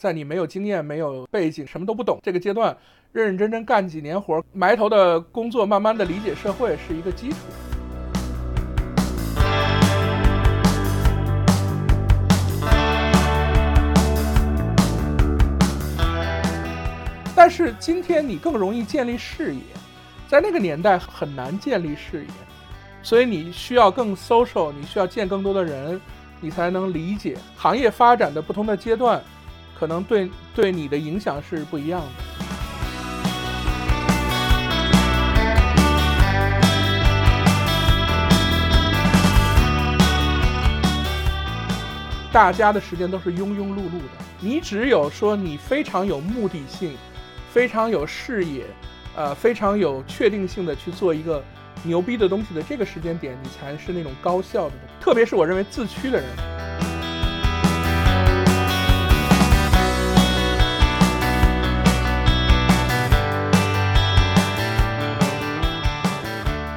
在你没有经验、没有背景、什么都不懂这个阶段，认认真真干几年活，埋头的工作，慢慢的理解社会是一个基础。但是今天你更容易建立视野，在那个年代很难建立视野，所以你需要更 social，你需要见更多的人，你才能理解行业发展的不同的阶段，可能对对你的影响是不一样的。大家的时间都是庸庸碌碌的，你只有说你非常有目的性。非常有视野，呃，非常有确定性的去做一个牛逼的东西的这个时间点，你才是那种高效的。特别是我认为自驱的人。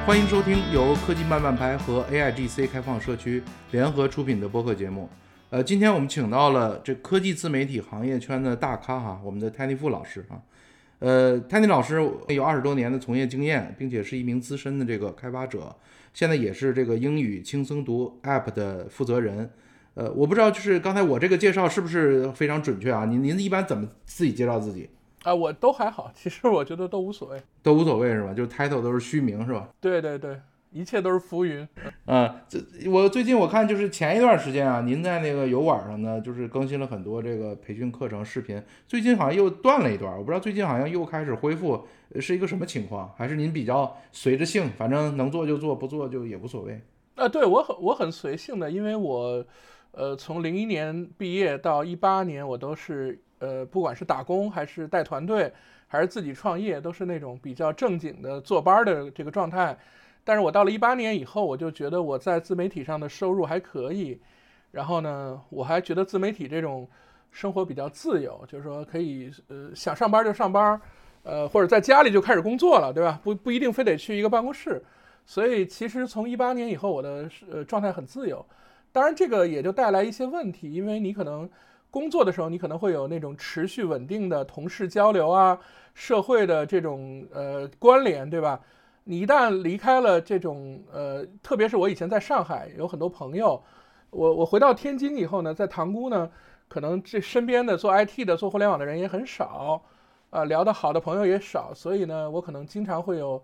欢迎收听由科技慢慢拍和 AIGC 开放社区联合出品的播客节目。呃，今天我们请到了这科技自媒体行业圈的大咖哈，我们的 Tanny 傅老师啊。呃，Tanny 老师有二十多年的从业经验，并且是一名资深的这个开发者，现在也是这个英语轻松读 App 的负责人。呃，我不知道就是刚才我这个介绍是不是非常准确啊？您您一般怎么自己介绍自己啊？我都还好，其实我觉得都无所谓，都无所谓是吧？就 title 都是虚名是吧？对对对。一切都是浮云，啊，这我最近我看就是前一段时间啊，您在那个油管上呢，就是更新了很多这个培训课程视频，最近好像又断了一段，我不知道最近好像又开始恢复，是一个什么情况？还是您比较随着性，反正能做就做，不做就也无所谓？啊，对我很我很随性的，因为我，呃，从零一年毕业到一八年，我都是呃，不管是打工还是带团队，还是自己创业，都是那种比较正经的坐班的这个状态。但是我到了一八年以后，我就觉得我在自媒体上的收入还可以，然后呢，我还觉得自媒体这种生活比较自由，就是说可以呃想上班就上班，呃或者在家里就开始工作了，对吧？不不一定非得去一个办公室，所以其实从一八年以后，我的呃状态很自由。当然这个也就带来一些问题，因为你可能工作的时候，你可能会有那种持续稳定的同事交流啊，社会的这种呃关联，对吧？你一旦离开了这种呃，特别是我以前在上海有很多朋友，我我回到天津以后呢，在塘沽呢，可能这身边的做 IT 的、做互联网的人也很少，啊，聊得好的朋友也少，所以呢，我可能经常会有，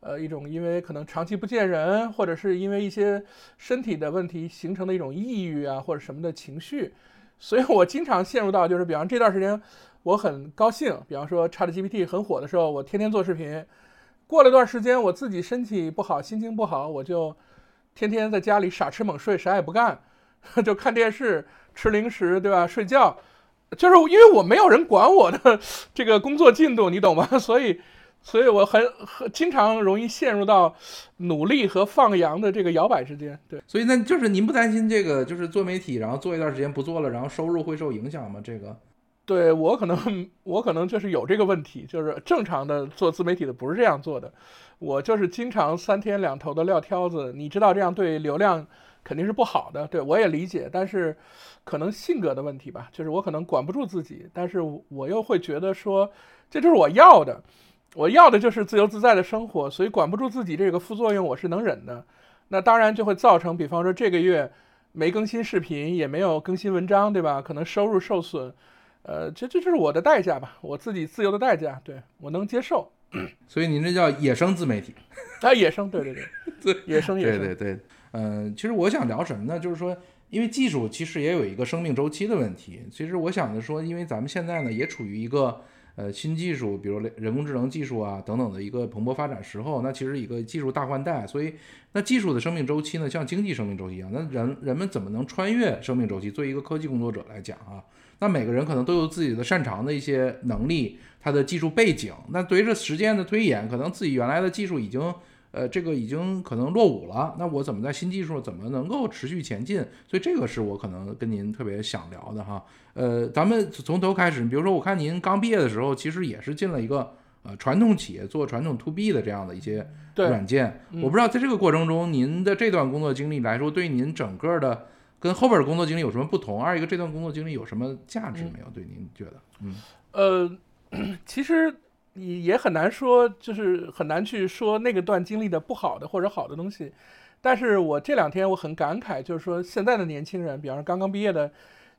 呃，一种因为可能长期不见人，或者是因为一些身体的问题形成的一种抑郁啊，或者什么的情绪，所以我经常陷入到就是，比方这段时间我很高兴，比方说 ChatGPT 很火的时候，我天天做视频。过了段时间，我自己身体不好，心情不好，我就天天在家里傻吃猛睡，啥也不干，就看电视、吃零食，对吧？睡觉，就是因为我没有人管我的 这个工作进度，你懂吗？所以，所以我很很经常容易陷入到努力和放羊的这个摇摆之间。对，所以那就是您不担心这个，就是做媒体，然后做一段时间不做了，然后收入会受影响吗？这个？对我可能，我可能就是有这个问题，就是正常的做自媒体的不是这样做的，我就是经常三天两头的撂挑子，你知道这样对流量肯定是不好的，对我也理解，但是可能性格的问题吧，就是我可能管不住自己，但是我又会觉得说这就是我要的，我要的就是自由自在的生活，所以管不住自己这个副作用我是能忍的，那当然就会造成，比方说这个月没更新视频，也没有更新文章，对吧？可能收入受损。呃，这这就是我的代价吧，我自己自由的代价，对我能接受。所以您这叫野生自媒体，啊，野生，对对 对，野生野生，对对对。嗯，其实我想聊什么呢？就是说，因为技术其实也有一个生命周期的问题。其实我想着说，因为咱们现在呢也处于一个呃新技术，比如人工智能技术啊等等的一个蓬勃发展时候，那其实一个技术大换代，所以那技术的生命周期呢，像经济生命周期一样，那人人们怎么能穿越生命周期？作为一个科技工作者来讲啊。那每个人可能都有自己的擅长的一些能力，他的技术背景。那随着时间的推演，可能自己原来的技术已经，呃，这个已经可能落伍了。那我怎么在新技术怎么能够持续前进？所以这个是我可能跟您特别想聊的哈。呃，咱们从头开始，比如说我看您刚毕业的时候，其实也是进了一个呃传统企业做传统 to B 的这样的一些软件。我不知道在这个过程中，您的这段工作经历来说，对您整个的。跟后边的工作经历有什么不同？二一个这段工作经历有什么价值没有？对您觉得？嗯，呃，其实也也很难说，就是很难去说那个段经历的不好的或者好的东西。但是我这两天我很感慨，就是说现在的年轻人，比方说刚刚毕业的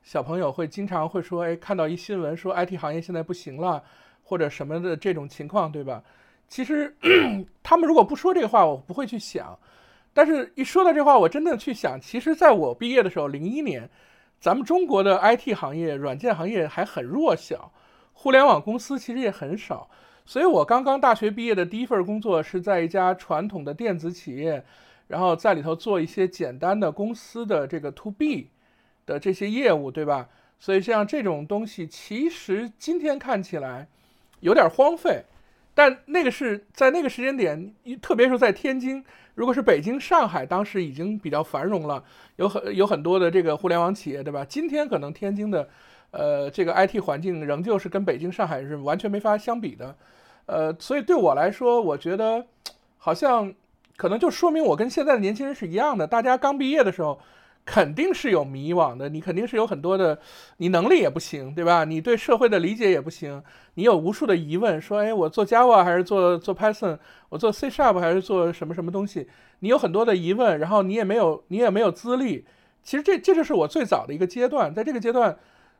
小朋友，会经常会说，哎，看到一新闻说 IT 行业现在不行了，或者什么的这种情况，对吧？其实 他们如果不说这话，我不会去想。但是，一说到这话，我真的去想，其实在我毕业的时候，零一年，咱们中国的 IT 行业、软件行业还很弱小，互联网公司其实也很少。所以我刚刚大学毕业的第一份工作是在一家传统的电子企业，然后在里头做一些简单的公司的这个 To B 的这些业务，对吧？所以像这种东西，其实今天看起来有点荒废。但那个是在那个时间点，特别是在天津，如果是北京、上海，当时已经比较繁荣了，有很有很多的这个互联网企业，对吧？今天可能天津的，呃，这个 IT 环境仍旧是跟北京、上海是完全没法相比的，呃，所以对我来说，我觉得好像可能就说明我跟现在的年轻人是一样的，大家刚毕业的时候。肯定是有迷惘的，你肯定是有很多的，你能力也不行，对吧？你对社会的理解也不行，你有无数的疑问，说，哎，我做 Java 还是做做 Python，我做 C Sharp 还是做什么什么东西？你有很多的疑问，然后你也没有，你也没有资历。其实这这就是我最早的一个阶段，在这个阶段，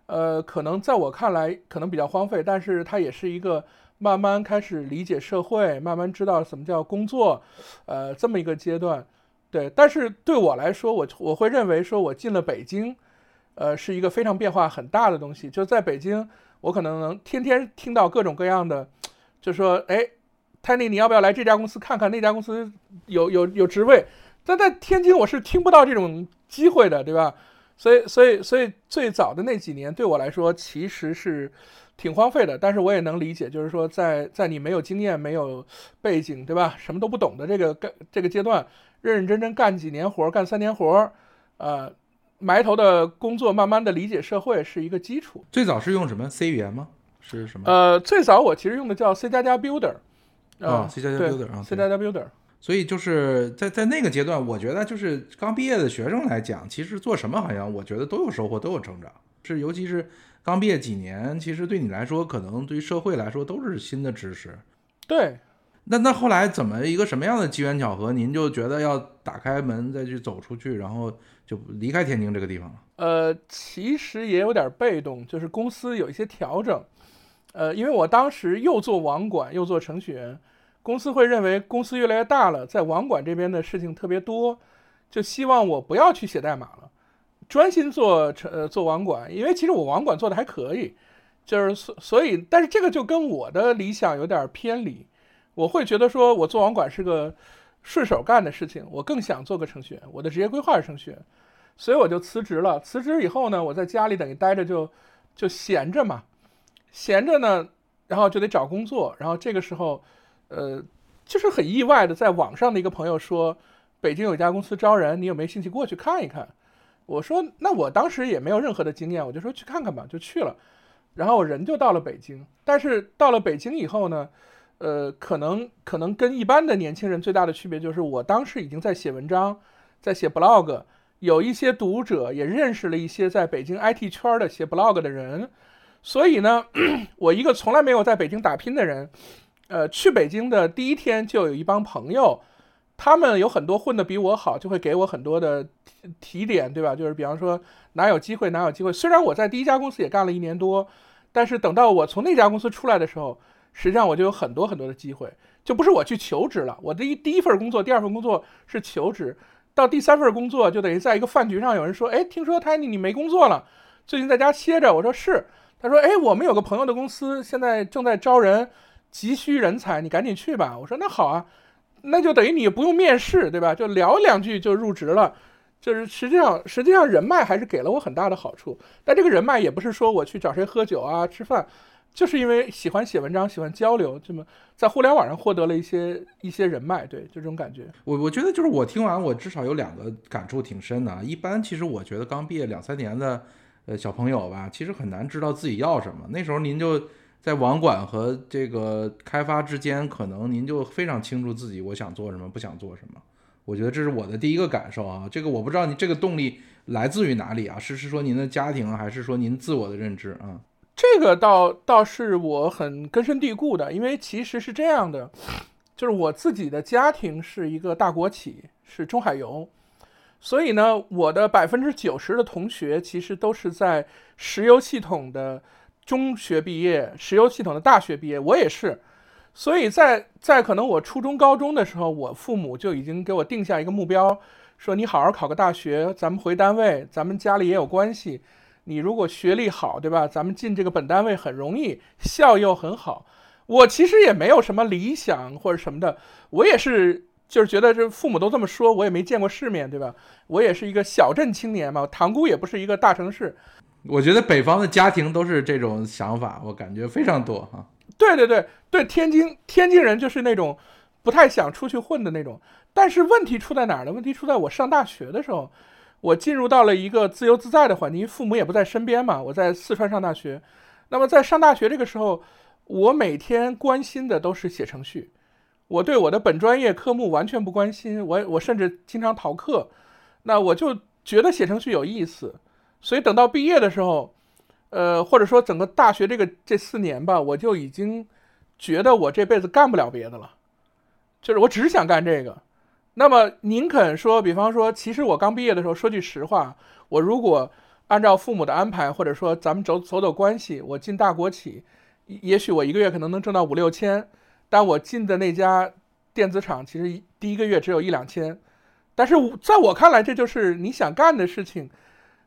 呃，可能在我看来可能比较荒废，但是它也是一个慢慢开始理解社会，慢慢知道什么叫工作，呃，这么一个阶段。对，但是对我来说，我我会认为说，我进了北京，呃，是一个非常变化很大的东西。就在北京，我可能能天天听到各种各样的，就说，哎，Tiny，你要不要来这家公司看看？那家公司有有有职位。但在天津，我是听不到这种机会的，对吧？所以，所以，所以最早的那几年，对我来说其实是挺荒废的。但是我也能理解，就是说，在在你没有经验、没有背景，对吧？什么都不懂的这个干这个阶段。认认真真干几年活，干三年活，呃，埋头的工作，慢慢的理解社会是一个基础。最早是用什么 C 语言吗？是什么？呃，最早我其实用的叫 C 加加 Builder，啊，C 加加 Builder 啊，C 加加 Builder。所以就是在在那个阶段，我觉得就是刚毕业的学生来讲，其实做什么好像我觉得都有收获，都有成长。是尤其是刚毕业几年，其实对你来说，可能对于社会来说都是新的知识。对。那那后来怎么一个什么样的机缘巧合，您就觉得要打开门再去走出去，然后就离开天津这个地方了？呃，其实也有点被动，就是公司有一些调整。呃，因为我当时又做网管又做程序员，公司会认为公司越来越大了，在网管这边的事情特别多，就希望我不要去写代码了，专心做程呃做网管。因为其实我网管做的还可以，就是所所以，但是这个就跟我的理想有点偏离。我会觉得说，我做网管是个顺手干的事情，我更想做个程序员。我的职业规划是程序员，所以我就辞职了。辞职以后呢，我在家里等于待着就就闲着嘛，闲着呢，然后就得找工作。然后这个时候，呃，就是很意外的，在网上的一个朋友说，北京有一家公司招人，你有没有兴趣过去看一看？我说，那我当时也没有任何的经验，我就说去看看吧，就去了。然后人就到了北京，但是到了北京以后呢？呃，可能可能跟一般的年轻人最大的区别就是，我当时已经在写文章，在写 blog，有一些读者也认识了一些在北京 IT 圈的写 blog 的人，所以呢，我一个从来没有在北京打拼的人，呃，去北京的第一天就有一帮朋友，他们有很多混得比我好，就会给我很多的提点，对吧？就是比方说哪有机会哪有机会。虽然我在第一家公司也干了一年多，但是等到我从那家公司出来的时候。实际上我就有很多很多的机会，就不是我去求职了。我的一第一份工作、第二份工作是求职，到第三份工作就等于在一个饭局上有人说：“哎，听说 Tiny 你没工作了，最近在家歇着。”我说是。他说：“哎，我们有个朋友的公司现在正在招人，急需人才，你赶紧去吧。”我说：“那好啊，那就等于你不用面试，对吧？就聊两句就入职了。就是实际上实际上人脉还是给了我很大的好处。但这个人脉也不是说我去找谁喝酒啊、吃饭。”就是因为喜欢写文章，喜欢交流，这么在互联网上获得了一些一些人脉，对，就这种感觉。我我觉得就是我听完，我至少有两个感触挺深的啊。一般其实我觉得刚毕业两三年的呃小朋友吧，其实很难知道自己要什么。那时候您就在网管和这个开发之间，可能您就非常清楚自己我想做什么，不想做什么。我觉得这是我的第一个感受啊。这个我不知道你这个动力来自于哪里啊？是是说您的家庭，还是说您自我的认知啊？这个倒倒是我很根深蒂固的，因为其实是这样的，就是我自己的家庭是一个大国企，是中海油，所以呢，我的百分之九十的同学其实都是在石油系统的中学毕业，石油系统的大学毕业，我也是，所以在在可能我初中高中的时候，我父母就已经给我定下一个目标，说你好好考个大学，咱们回单位，咱们家里也有关系。你如果学历好，对吧？咱们进这个本单位很容易，效又很好。我其实也没有什么理想或者什么的，我也是就是觉得这父母都这么说，我也没见过世面，对吧？我也是一个小镇青年嘛，塘沽也不是一个大城市。我觉得北方的家庭都是这种想法，我感觉非常多哈。对对对对，天津天津人就是那种不太想出去混的那种。但是问题出在哪儿呢？问题出在我上大学的时候。我进入到了一个自由自在的环境，父母也不在身边嘛。我在四川上大学，那么在上大学这个时候，我每天关心的都是写程序，我对我的本专业科目完全不关心，我我甚至经常逃课。那我就觉得写程序有意思，所以等到毕业的时候，呃，或者说整个大学这个这四年吧，我就已经觉得我这辈子干不了别的了，就是我只想干这个。那么您肯说，比方说，其实我刚毕业的时候，说句实话，我如果按照父母的安排，或者说咱们走走走关系，我进大国企，也许我一个月可能能挣到五六千，但我进的那家电子厂，其实第一个月只有一两千。但是在我看来，这就是你想干的事情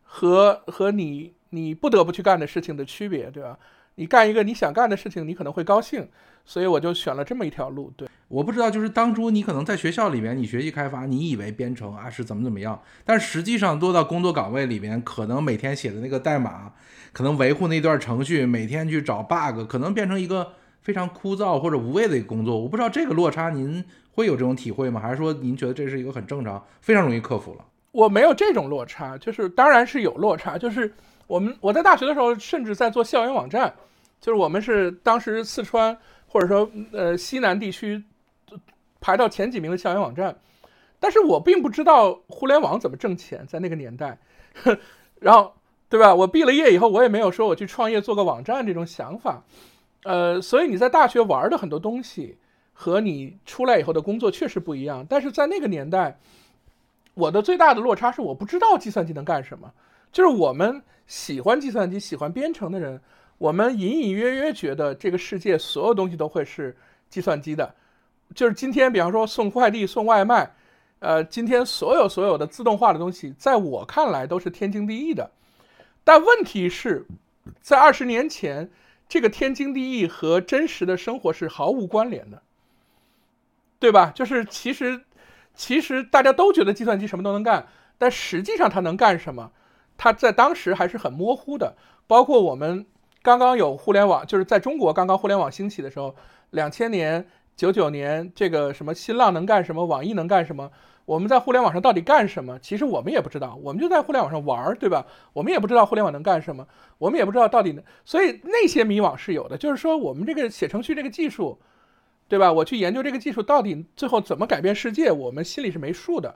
和和你你不得不去干的事情的区别，对吧？你干一个你想干的事情，你可能会高兴，所以我就选了这么一条路。对，我不知道，就是当初你可能在学校里面，你学习开发，你以为编程啊是怎么怎么样，但实际上落到工作岗位里面，可能每天写的那个代码，可能维护那段程序，每天去找 bug，可能变成一个非常枯燥或者无谓的一个工作。我不知道这个落差您会有这种体会吗？还是说您觉得这是一个很正常、非常容易克服了？我没有这种落差，就是当然是有落差，就是我们我在大学的时候，甚至在做校园网站。就是我们是当时四川或者说呃西南地区排到前几名的校园网站，但是我并不知道互联网怎么挣钱，在那个年代，然后对吧？我毕了业以后，我也没有说我去创业做个网站这种想法，呃，所以你在大学玩的很多东西和你出来以后的工作确实不一样。但是在那个年代，我的最大的落差是我不知道计算机能干什么，就是我们喜欢计算机、喜欢编程的人。我们隐隐约约觉得这个世界所有东西都会是计算机的，就是今天，比方说送快递、送外卖，呃，今天所有所有的自动化的东西，在我看来都是天经地义的。但问题是，在二十年前，这个天经地义和真实的生活是毫无关联的，对吧？就是其实，其实大家都觉得计算机什么都能干，但实际上它能干什么，它在当时还是很模糊的，包括我们。刚刚有互联网，就是在中国刚刚互联网兴起的时候，两千年、九九年，这个什么新浪能干什么，网易能干什么？我们在互联网上到底干什么？其实我们也不知道，我们就在互联网上玩儿，对吧？我们也不知道互联网能干什么，我们也不知道到底能，所以那些迷惘是有的。就是说，我们这个写程序这个技术，对吧？我去研究这个技术到底最后怎么改变世界，我们心里是没数的。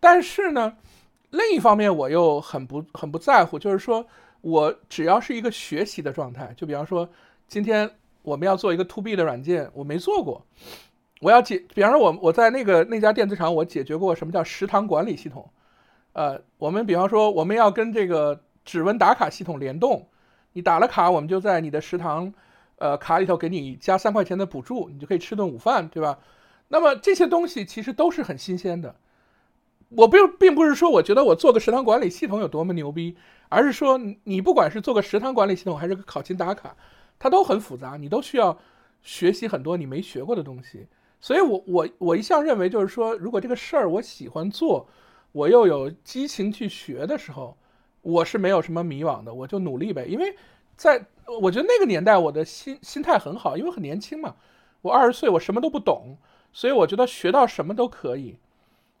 但是呢，另一方面我又很不很不在乎，就是说。我只要是一个学习的状态，就比方说，今天我们要做一个 to B 的软件，我没做过，我要解，比方说，我我在那个那家电子厂，我解决过什么叫食堂管理系统，呃，我们比方说，我们要跟这个指纹打卡系统联动，你打了卡，我们就在你的食堂，呃，卡里头给你加三块钱的补助，你就可以吃顿午饭，对吧？那么这些东西其实都是很新鲜的。我并并不是说我觉得我做个食堂管理系统有多么牛逼，而是说你不管是做个食堂管理系统还是个考勤打卡，它都很复杂，你都需要学习很多你没学过的东西。所以，我我我一向认为就是说，如果这个事儿我喜欢做，我又有激情去学的时候，我是没有什么迷惘的，我就努力呗。因为在我觉得那个年代，我的心心态很好，因为很年轻嘛，我二十岁，我什么都不懂，所以我觉得学到什么都可以。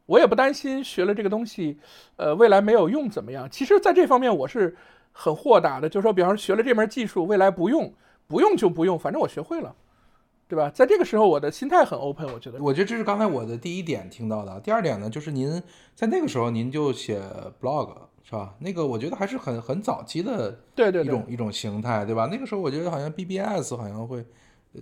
我也不担心学了这个东西，呃，未来没有用怎么样？其实，在这方面我是很豁达的，就是说，比方说学了这门技术，未来不用，不用就不用，反正我学会了，对吧？在这个时候，我的心态很 open，我觉得。我觉得这是刚才我的第一点听到的。第二点呢，就是您在那个时候您就写 blog 是吧？那个我觉得还是很很早期的对对一种一种形态，对吧？那个时候我觉得好像 BBS 好像会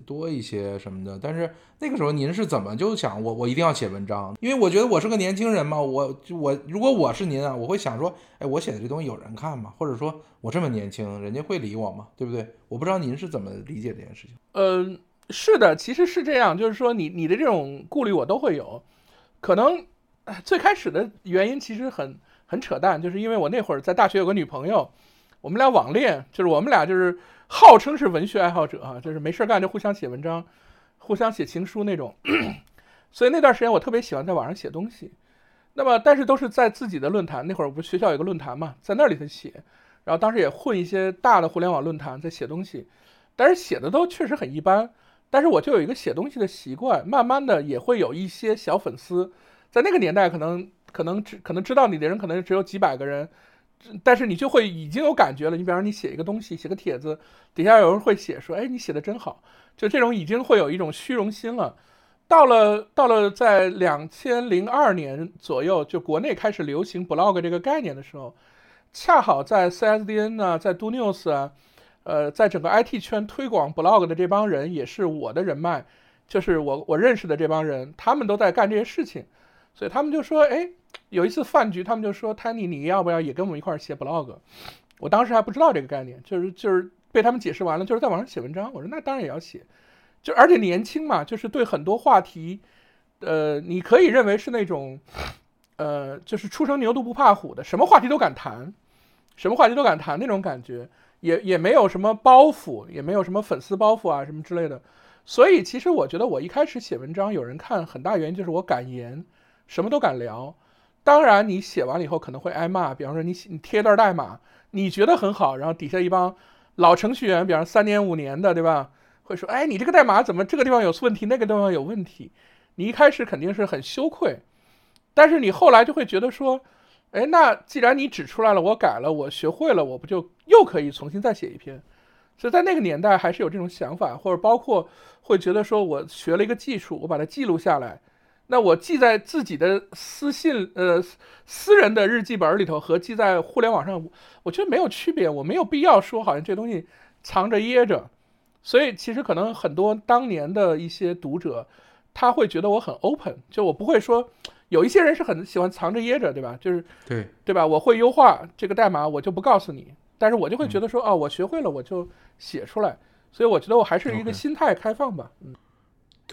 多一些什么的。但是那个时候您是怎么就想我我一定要写文章？因为我觉得我是个年轻人嘛，我我如果我是您啊，我会想说，哎，我写的这东西有人看吗？或者说我这么年轻，人家会理我吗？对不对？我不知道您是怎么理解这件事情。嗯，是的，其实是这样，就是说你你的这种顾虑我都会有，可能最开始的原因其实很很扯淡，就是因为我那会儿在大学有个女朋友，我们俩网恋，就是我们俩就是号称是文学爱好者啊，就是没事干就互相写文章，互相写情书那种，所以那段时间我特别喜欢在网上写东西，那么但是都是在自己的论坛，那会儿不是学校有个论坛嘛，在那里头写，然后当时也混一些大的互联网论坛在写东西，但是写的都确实很一般。但是我就有一个写东西的习惯，慢慢的也会有一些小粉丝，在那个年代可能可能只可能知道你的人可能只有几百个人，但是你就会已经有感觉了。你比方说你写一个东西，写个帖子，底下有人会写说，哎，你写的真好，就这种已经会有一种虚荣心了。到了到了在两千零二年左右，就国内开始流行 blog 这个概念的时候，恰好在 CSDN 啊，在 Do News 啊。呃，在整个 IT 圈推广 blog 的这帮人也是我的人脉，就是我我认识的这帮人，他们都在干这些事情，所以他们就说，哎，有一次饭局，他们就说，Tiny，你要不要也跟我们一块儿写 blog？我当时还不知道这个概念，就是就是被他们解释完了，就是在网上写文章。我说那当然也要写，就而且年轻嘛，就是对很多话题，呃，你可以认为是那种，呃，就是初生牛犊不怕虎的，什么话题都敢谈，什么话题都敢谈那种感觉。也也没有什么包袱，也没有什么粉丝包袱啊什么之类的，所以其实我觉得我一开始写文章有人看，很大原因就是我敢言，什么都敢聊。当然你写完了以后可能会挨骂，比方说你写你贴一段代码，你觉得很好，然后底下一帮老程序员，比方三年五年的，对吧？会说，哎，你这个代码怎么这个地方有问题，那个地方有问题？你一开始肯定是很羞愧，但是你后来就会觉得说。哎，那既然你指出来了，我改了，我学会了，我不就又可以重新再写一篇？所以在那个年代还是有这种想法，或者包括会觉得说，我学了一个技术，我把它记录下来，那我记在自己的私信呃私人的日记本里头和记在互联网上，我觉得没有区别，我没有必要说好像这东西藏着掖着。所以其实可能很多当年的一些读者，他会觉得我很 open，就我不会说。有一些人是很喜欢藏着掖着，对吧？就是对对吧？我会优化这个代码，我就不告诉你。但是我就会觉得说，哦，我学会了，我就写出来。所以我觉得我还是一个心态开放吧。嗯，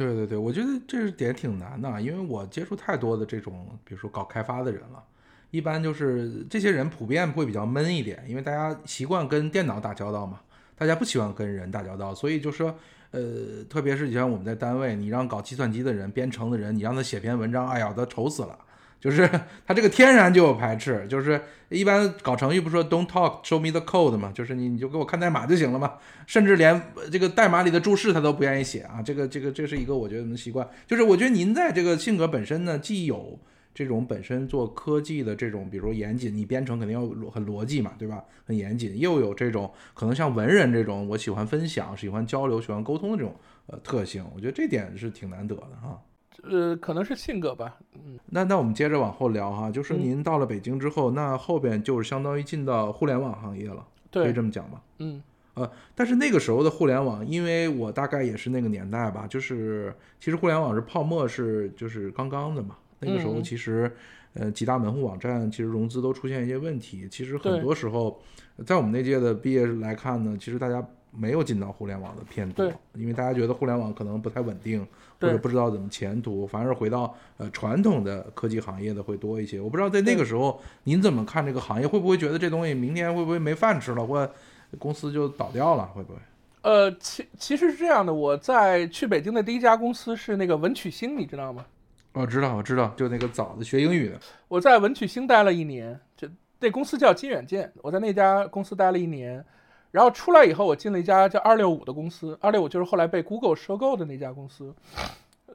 对对对，我觉得这是点挺难的，因为我接触太多的这种，比如说搞开发的人了。一般就是这些人普遍会比较闷一点，因为大家习惯跟电脑打交道嘛，大家不喜欢跟人打交道，所以就说。呃，特别是以前我们在单位，你让搞计算机的人、编程的人，你让他写篇文章，哎呀，他愁死了。就是 他这个天然就有排斥，就是一般搞程序不说 “Don't talk, show me the code” 嘛，就是你你就给我看代码就行了嘛。甚至连这个代码里的注释他都不愿意写啊。这个这个这是一个我觉得的习惯。就是我觉得您在这个性格本身呢，既有。这种本身做科技的这种，比如说严谨，你编程肯定要很逻辑嘛，对吧？很严谨，又有这种可能像文人这种，我喜欢分享、喜欢交流、喜欢沟通的这种呃特性，我觉得这点是挺难得的哈。呃，可能是性格吧。嗯，那那我们接着往后聊哈，就是您到了北京之后，那后边就是相当于进到互联网行业了，可以这么讲吗？嗯，呃，但是那个时候的互联网，因为我大概也是那个年代吧，就是其实互联网是泡沫是就是刚刚的嘛。那个时候其实，呃，几大门户网站其实融资都出现一些问题。其实很多时候，在我们那届的毕业来看呢，其实大家没有进到互联网的偏多，因为大家觉得互联网可能不太稳定，或者不知道怎么前途，反而回到呃传统的科技行业的会多一些。我不知道在那个时候您怎么看这个行业？会不会觉得这东西明天会不会没饭吃了，或公司就倒掉了？会不会？呃，其其实是这样的，我在去北京的第一家公司是那个文曲星，你知道吗？我知道，我知道，就那个早的学英语的。我在文曲星待了一年，就那公司叫金远健。我在那家公司待了一年，然后出来以后，我进了一家叫二六五的公司。二六五就是后来被 Google 收购的那家公司。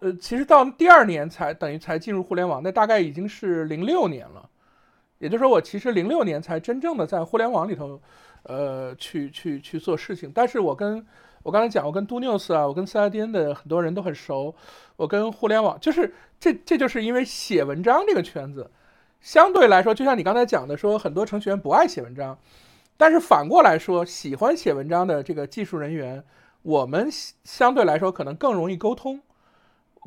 呃，其实到第二年才等于才进入互联网，那大概已经是零六年了。也就是说，我其实零六年才真正的在互联网里头，呃，去去去做事情。但是我跟我刚才讲，我跟 Do News 啊，我跟 CIDN 的很多人都很熟，我跟互联网，就是这这就是因为写文章这个圈子，相对来说，就像你刚才讲的，说很多程序员不爱写文章，但是反过来说，喜欢写文章的这个技术人员，我们相对来说可能更容易沟通。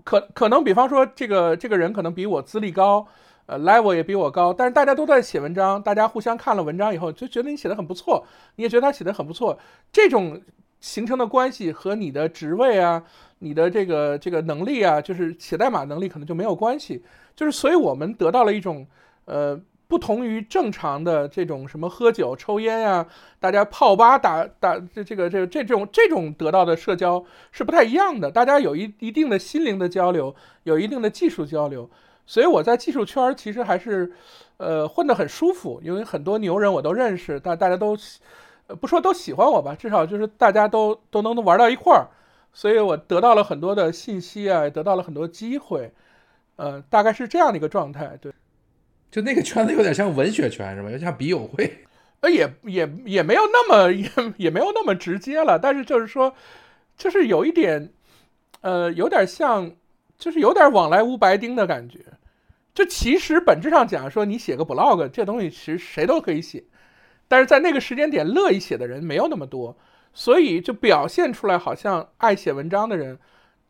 可可能比方说，这个这个人可能比我资历高。呃，level 也比我高，但是大家都在写文章，大家互相看了文章以后就觉得你写的很不错，你也觉得他写的很不错，这种形成的关系和你的职位啊、你的这个这个能力啊，就是写代码能力可能就没有关系，就是所以我们得到了一种呃不同于正常的这种什么喝酒、抽烟呀，大家泡吧打打这这个这这种这种得到的社交是不太一样的，大家有一一定的心灵的交流，有一定的技术交流。所以我在技术圈其实还是，呃，混得很舒服，因为很多牛人我都认识，大大家都，呃，不说都喜欢我吧，至少就是大家都都能玩到一块儿，所以我得到了很多的信息啊，得到了很多机会，呃，大概是这样的一个状态。对，就那个圈子有点像文学圈是吧？有点像笔友会，呃，也也也没有那么 也也没有那么直接了，但是就是说，就是有一点，呃，有点像，就是有点往来无白丁的感觉。就其实本质上讲，说你写个 blog 这东西，其实谁都可以写，但是在那个时间点乐意写的人没有那么多，所以就表现出来好像爱写文章的人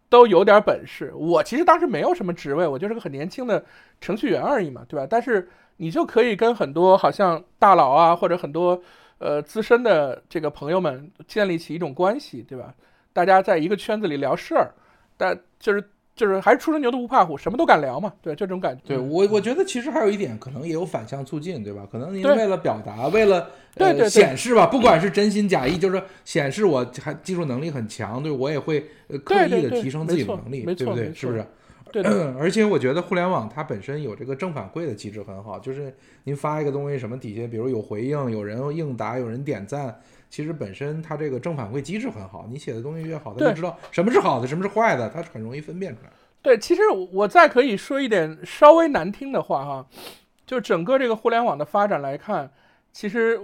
都有点本事。我其实当时没有什么职位，我就是个很年轻的程序员而已嘛，对吧？但是你就可以跟很多好像大佬啊，或者很多呃资深的这个朋友们建立起一种关系，对吧？大家在一个圈子里聊事儿，但就是。就是还是初生牛犊不怕虎，什么都敢聊嘛，对这种感觉。对我，我觉得其实还有一点，可能也有反向促进，对吧？可能您为了表达，为了呃显示吧，不管是真心假意，就是显示我还技术能力很强，对我也会刻意的提升自己的能力，对不对？是不是？对。而且我觉得互联网它本身有这个正反馈的机制很好，就是您发一个东西，什么底下比如有回应，有人应答，有人点赞。其实本身它这个正反馈机制很好，你写的东西越好，他就知道什么是好的，什么是坏的，它很容易分辨出来。对，其实我再可以说一点稍微难听的话哈，就整个这个互联网的发展来看，其实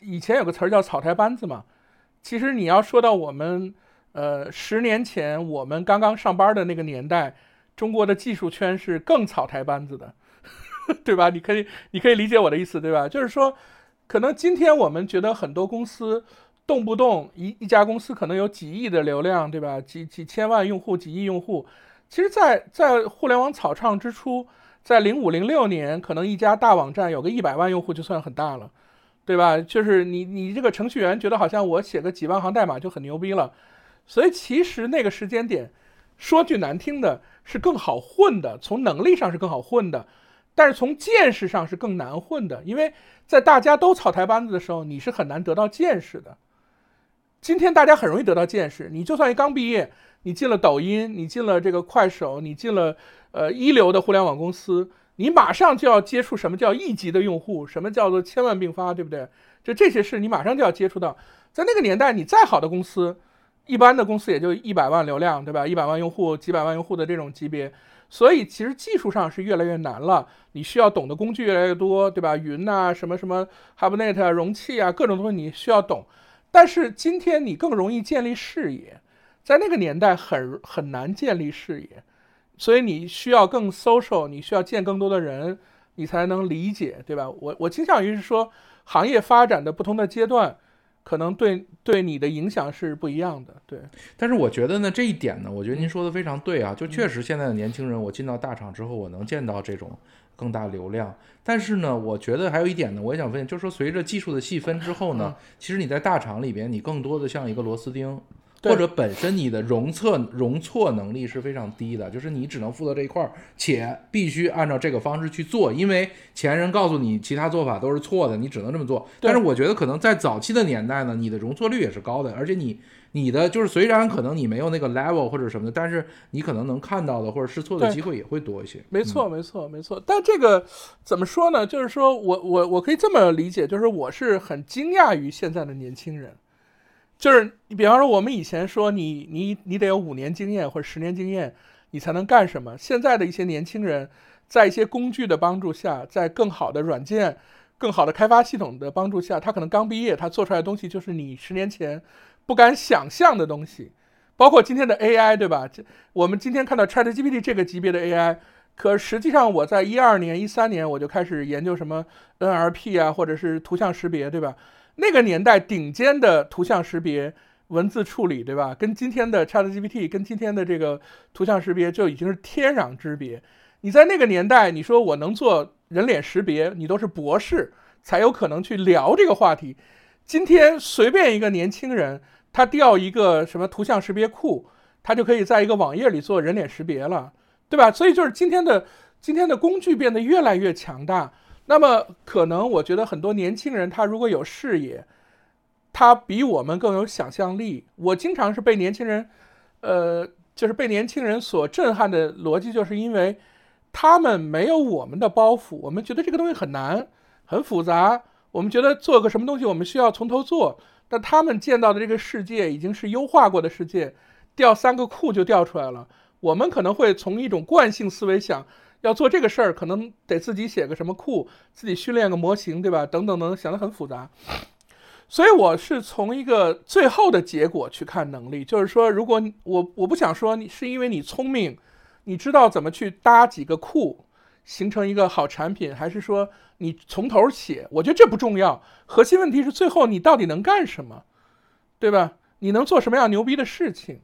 以前有个词儿叫草台班子嘛。其实你要说到我们呃十年前我们刚刚上班的那个年代，中国的技术圈是更草台班子的，对吧？你可以你可以理解我的意思，对吧？就是说。可能今天我们觉得很多公司动不动一一家公司可能有几亿的流量，对吧？几几千万用户、几亿用户。其实，在在互联网草创之初，在零五零六年，可能一家大网站有个一百万用户就算很大了，对吧？就是你你这个程序员觉得好像我写个几万行代码就很牛逼了。所以其实那个时间点，说句难听的，是更好混的，从能力上是更好混的。但是从见识上是更难混的，因为在大家都草台班子的时候，你是很难得到见识的。今天大家很容易得到见识，你就算一刚毕业，你进了抖音，你进了这个快手，你进了呃一流的互联网公司，你马上就要接触什么叫一级的用户，什么叫做千万并发，对不对？就这些事，你马上就要接触到。在那个年代，你再好的公司，一般的公司也就一百万流量，对吧？一百万用户、几百万用户的这种级别。所以其实技术上是越来越难了，你需要懂的工具越来越多，对吧？云呐，什么什么 Hibernate 容器啊，各种东西你需要懂。但是今天你更容易建立视野，在那个年代很很难建立视野，所以你需要更 social，你需要见更多的人，你才能理解，对吧？我我倾向于是说，行业发展的不同的阶段。可能对对你的影响是不一样的，对。但是我觉得呢，这一点呢，我觉得您说的非常对啊，就确实现在的年轻人，我进到大厂之后，我能见到这种更大流量。但是呢，我觉得还有一点呢，我也想问，就是说随着技术的细分之后呢，其实你在大厂里边，你更多的像一个螺丝钉。或者本身你的容错容错能力是非常低的，就是你只能负责这一块儿，且必须按照这个方式去做，因为前人告诉你其他做法都是错的，你只能这么做。但是我觉得可能在早期的年代呢，你的容错率也是高的，而且你你的就是虽然可能你没有那个 level 或者什么的，但是你可能能看到的或者试错的机会也会多一些。没错，没错，没错。但这个怎么说呢？就是说我我我可以这么理解，就是我是很惊讶于现在的年轻人。就是你，比方说，我们以前说你你你得有五年经验或者十年经验，你才能干什么？现在的一些年轻人，在一些工具的帮助下，在更好的软件、更好的开发系统的帮助下，他可能刚毕业，他做出来的东西就是你十年前不敢想象的东西，包括今天的 AI，对吧？这我们今天看到 ChatGPT 这个级别的 AI，可实际上我在一二年、一三年我就开始研究什么 NLP 啊，或者是图像识别，对吧？那个年代顶尖的图像识别、文字处理，对吧？跟今天的 ChatGPT，跟今天的这个图像识别就已经是天壤之别。你在那个年代，你说我能做人脸识别，你都是博士才有可能去聊这个话题。今天随便一个年轻人，他调一个什么图像识别库，他就可以在一个网页里做人脸识别了，对吧？所以就是今天的今天的工具变得越来越强大。那么可能我觉得很多年轻人他如果有视野，他比我们更有想象力。我经常是被年轻人，呃，就是被年轻人所震撼的逻辑，就是因为。他们没有我们的包袱，我们觉得这个东西很难、很复杂，我们觉得做个什么东西我们需要从头做。但他们见到的这个世界已经是优化过的世界，调三个库就调出来了。我们可能会从一种惯性思维想，要做这个事儿，可能得自己写个什么库，自己训练个模型，对吧？等等等，想得很复杂。所以我是从一个最后的结果去看能力，就是说，如果我我不想说你是因为你聪明。你知道怎么去搭几个库，形成一个好产品，还是说你从头写？我觉得这不重要，核心问题是最后你到底能干什么，对吧？你能做什么样牛逼的事情？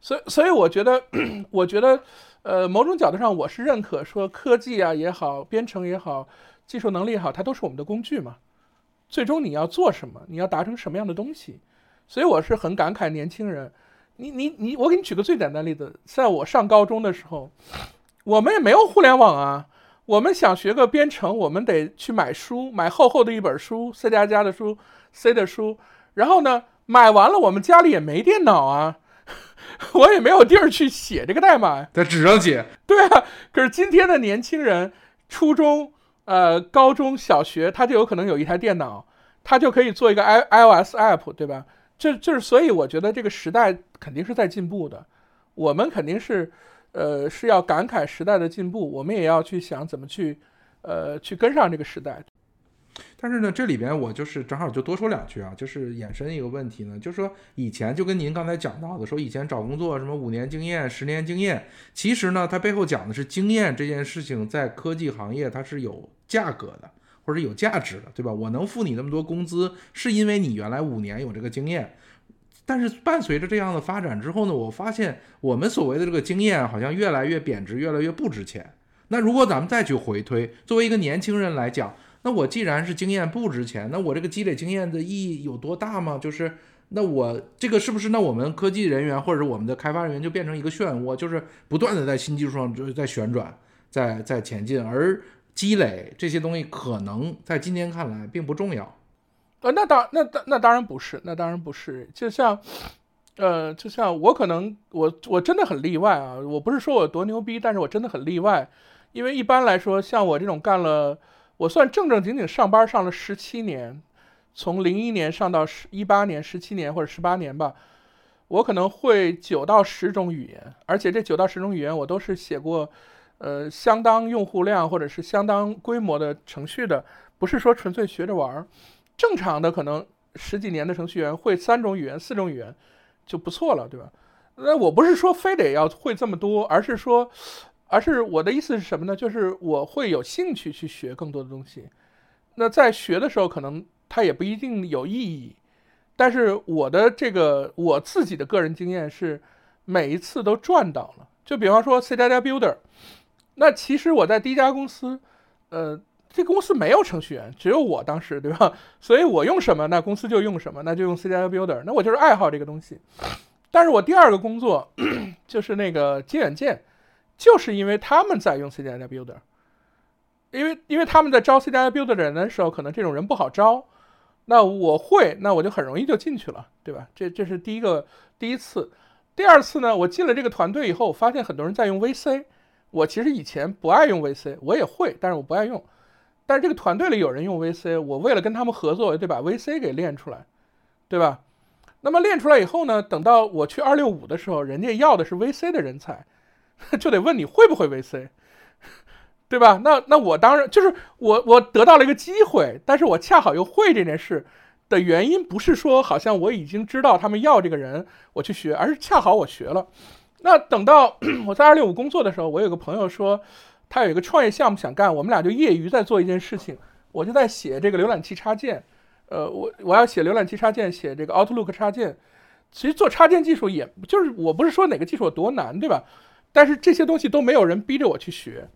所以，所以我觉得，我觉得，呃，某种角度上我是认可说科技啊也好，编程也好，技术能力也好，它都是我们的工具嘛。最终你要做什么，你要达成什么样的东西？所以我是很感慨年轻人。你你你，我给你举个最简单的例子，在我上高中的时候，我们也没有互联网啊。我们想学个编程，我们得去买书，买厚厚的一本书，C 加加的书，C 的书。然后呢，买完了，我们家里也没电脑啊，我也没有地儿去写这个代码，在纸上写。对啊，可是今天的年轻人，初中、呃，高中小学，他就有可能有一台电脑，他就可以做一个 i iOS app，对吧？这就是，所以我觉得这个时代肯定是在进步的，我们肯定是，呃，是要感慨时代的进步，我们也要去想怎么去，呃，去跟上这个时代。但是呢，这里边我就是正好就多说两句啊，就是衍生一个问题呢，就是说以前就跟您刚才讲到的，说以前找工作什么五年经验、十年经验，其实呢，它背后讲的是经验这件事情在科技行业它是有价格的。或者有价值的，对吧？我能付你那么多工资，是因为你原来五年有这个经验。但是伴随着这样的发展之后呢，我发现我们所谓的这个经验好像越来越贬值，越来越不值钱。那如果咱们再去回推，作为一个年轻人来讲，那我既然是经验不值钱，那我这个积累经验的意义有多大吗？就是那我这个是不是那我们科技人员或者我们的开发人员就变成一个漩涡，就是不断的在新技术上就是在旋转，在在前进，而。积累这些东西可能在今天看来并不重要，呃，那当那当那当然不是，那当然不是。就像，呃，就像我可能我我真的很例外啊，我不是说我多牛逼，但是我真的很例外。因为一般来说，像我这种干了，我算正正经经上班上了十七年，从零一年上到十一八年，十七年或者十八年吧，我可能会九到十种语言，而且这九到十种语言我都是写过。呃，相当用户量或者是相当规模的程序的，不是说纯粹学着玩儿。正常的可能十几年的程序员会三种语言、四种语言就不错了，对吧？那我不是说非得要会这么多，而是说，而是我的意思是什么呢？就是我会有兴趣去学更多的东西。那在学的时候，可能它也不一定有意义。但是我的这个我自己的个人经验是，每一次都赚到了。就比方说 C 加加 Builder。那其实我在第一家公司，呃，这公司没有程序员，只有我当时，对吧？所以我用什么，那公司就用什么，那就用 C 加加 Builder。那我就是爱好这个东西。但是我第二个工作 就是那个接软件，就是因为他们在用 C D I Builder，因为因为他们在招 C D I Builder 的人的时候，可能这种人不好招。那我会，那我就很容易就进去了，对吧？这这是第一个第一次。第二次呢，我进了这个团队以后，我发现很多人在用 VC。我其实以前不爱用 VC，我也会，但是我不爱用。但是这个团队里有人用 VC，我为了跟他们合作，得把 VC 给练出来，对吧？那么练出来以后呢，等到我去二六五的时候，人家要的是 VC 的人才，就得问你会不会 VC。对吧？那那我当然就是我我得到了一个机会，但是我恰好又会这件事的原因，不是说好像我已经知道他们要这个人我去学，而是恰好我学了。那等到 我在二六五工作的时候，我有个朋友说他有一个创业项目想干，我们俩就业余在做一件事情，我就在写这个浏览器插件，呃，我我要写浏览器插件，写这个 Outlook 插件。其实做插件技术也就是我不是说哪个技术有多难，对吧？但是这些东西都没有人逼着我去学，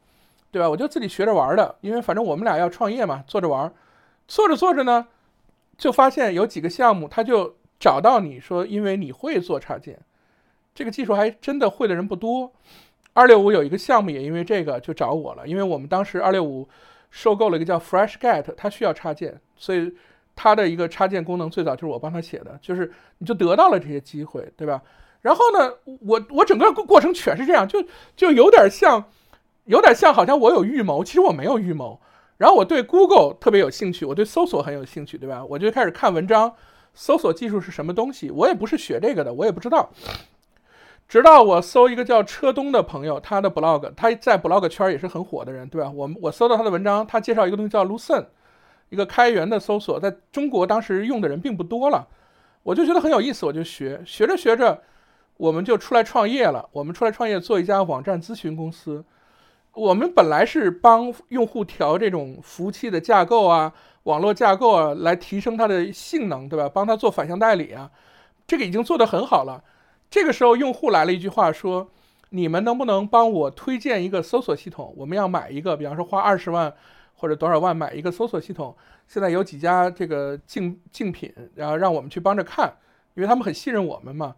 对吧？我就自己学着玩的，因为反正我们俩要创业嘛，做着玩，做着做着呢，就发现有几个项目他就找到你说，因为你会做插件。这个技术还真的会的人不多，二六五有一个项目也因为这个就找我了，因为我们当时二六五收购了一个叫 FreshGet，它需要插件，所以它的一个插件功能最早就是我帮他写的，就是你就得到了这些机会，对吧？然后呢，我我整个过程全是这样，就就有点像，有点像好像我有预谋，其实我没有预谋。然后我对 Google 特别有兴趣，我对搜索很有兴趣，对吧？我就开始看文章，搜索技术是什么东西，我也不是学这个的，我也不知道。直到我搜一个叫车东的朋友，他的 blog，他在 blog 圈也是很火的人，对吧？我我搜到他的文章，他介绍一个东西叫 Lucene，一个开源的搜索，在中国当时用的人并不多了，我就觉得很有意思，我就学，学着学着，我们就出来创业了。我们出来创业做一家网站咨询公司，我们本来是帮用户调这种服务器的架构啊、网络架构啊，来提升它的性能，对吧？帮他做反向代理啊，这个已经做得很好了。这个时候，用户来了一句话说：“你们能不能帮我推荐一个搜索系统？我们要买一个，比方说花二十万或者多少万买一个搜索系统。现在有几家这个竞竞品，然后让我们去帮着看，因为他们很信任我们嘛。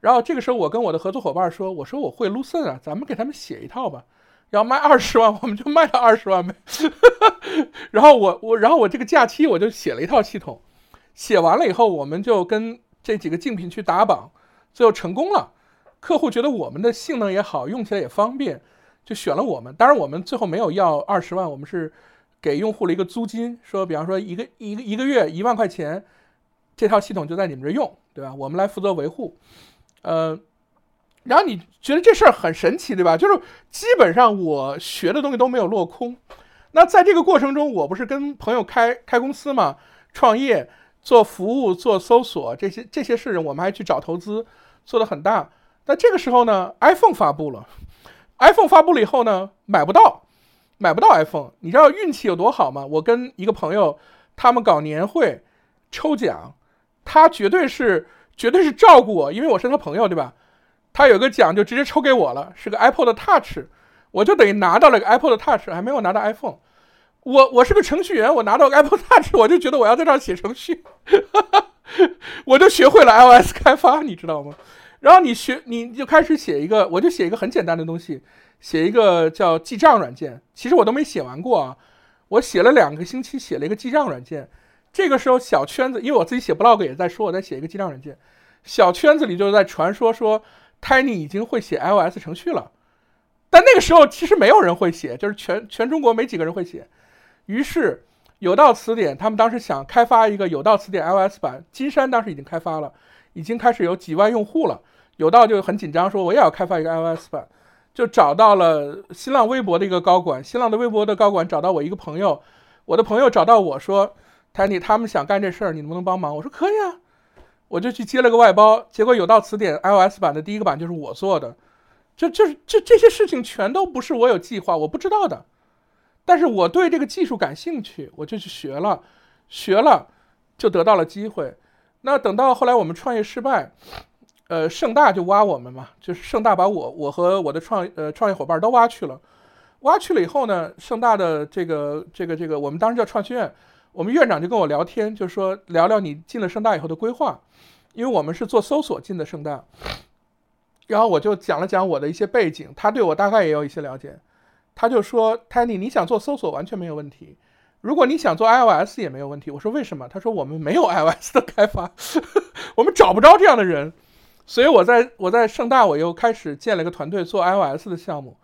然后这个时候，我跟我的合作伙伴说：‘我说我会 Lucen 啊，咱们给他们写一套吧，要卖二十万，我们就卖他二十万呗。’然后我我然后我这个假期我就写了一套系统，写完了以后，我们就跟这几个竞品去打榜。”最后成功了，客户觉得我们的性能也好，用起来也方便，就选了我们。当然，我们最后没有要二十万，我们是给用户了一个租金，说比方说一个一个一个月一万块钱，这套系统就在你们这用，对吧？我们来负责维护。呃，然后你觉得这事儿很神奇，对吧？就是基本上我学的东西都没有落空。那在这个过程中，我不是跟朋友开开公司嘛，创业。做服务、做搜索这些这些事情，我们还去找投资，做的很大。但这个时候呢，iPhone 发布了，iPhone 发布了以后呢，买不到，买不到 iPhone。你知道运气有多好吗？我跟一个朋友，他们搞年会抽奖，他绝对是绝对是照顾我，因为我是他朋友，对吧？他有个奖就直接抽给我了，是个 Apple 的 Touch，我就等于拿到了个 Apple 的 Touch，还没有拿到 iPhone。我我是个程序员，我拿到 Apple Touch，我就觉得我要在这儿写程序，我就学会了 iOS 开发，你知道吗？然后你学，你就开始写一个，我就写一个很简单的东西，写一个叫记账软件。其实我都没写完过啊，我写了两个星期，写了一个记账软件。这个时候小圈子，因为我自己写 blog 也在说我在写一个记账软件，小圈子里就在传说说 Tiny 已经会写 iOS 程序了。但那个时候其实没有人会写，就是全全中国没几个人会写。于是，有道词典他们当时想开发一个有道词典 iOS 版，金山当时已经开发了，已经开始有几万用户了。有道就很紧张，说我也要开发一个 iOS 版，就找到了新浪微博的一个高管，新浪的微博的高管找到我一个朋友，我的朋友找到我说，Tiny 他们想干这事儿，你能不能帮忙？我说可以啊，我就去接了个外包，结果有道词典 iOS 版的第一个版就是我做的，就就是这这些事情全都不是我有计划，我不知道的。但是我对这个技术感兴趣，我就去学了，学了就得到了机会。那等到后来我们创业失败，呃，盛大就挖我们嘛，就是盛大把我我和我的创呃创业伙伴都挖去了。挖去了以后呢，盛大的这个这个这个，我们当时叫创新院，我们院长就跟我聊天，就说聊聊你进了盛大以后的规划，因为我们是做搜索进的盛大。然后我就讲了讲我的一些背景，他对我大概也有一些了解。他就说：“Tiny，你想做搜索完全没有问题，如果你想做 iOS 也没有问题。”我说：“为什么？”他说：“我们没有 iOS 的开发，我们找不着这样的人。”所以我在我在盛大我又开始建了一个团队做 iOS 的项目，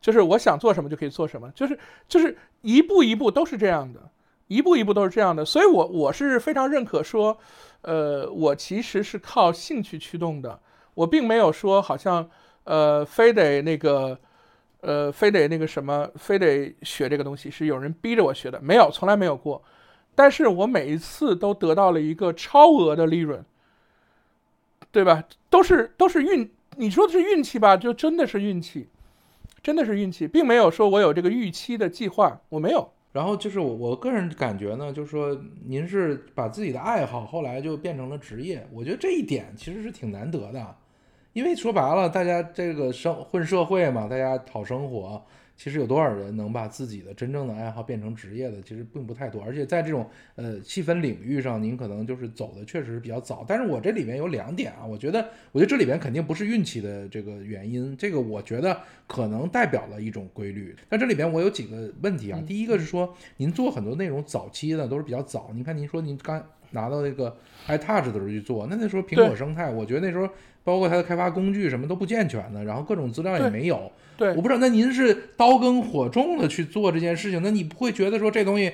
就是我想做什么就可以做什么，就是就是一步一步都是这样的，一步一步都是这样的。所以，我我是非常认可说，呃，我其实是靠兴趣驱动的，我并没有说好像呃非得那个。呃，非得那个什么，非得学这个东西，是有人逼着我学的，没有，从来没有过。但是我每一次都得到了一个超额的利润，对吧？都是都是运，你说的是运气吧？就真的是运气，真的是运气，并没有说我有这个预期的计划，我没有。然后就是我我个人感觉呢，就是说您是把自己的爱好后来就变成了职业，我觉得这一点其实是挺难得的，因为说白了，大家这个生混社会嘛，大家讨生活。其实有多少人能把自己的真正的爱好变成职业的？其实并不太多。而且在这种呃细分领域上，您可能就是走的确实是比较早。但是我这里面有两点啊，我觉得，我觉得这里边肯定不是运气的这个原因，这个我觉得可能代表了一种规律。但这里边我有几个问题啊。第一个是说，您做很多内容早期的都是比较早。您看，您说您刚拿到那个 iTouch 的时候去做，那那时候苹果生态，我觉得那时候包括它的开发工具什么都不健全的，然后各种资料也没有。对，我不知道，那您是刀耕火种的去做这件事情，那你不会觉得说这东西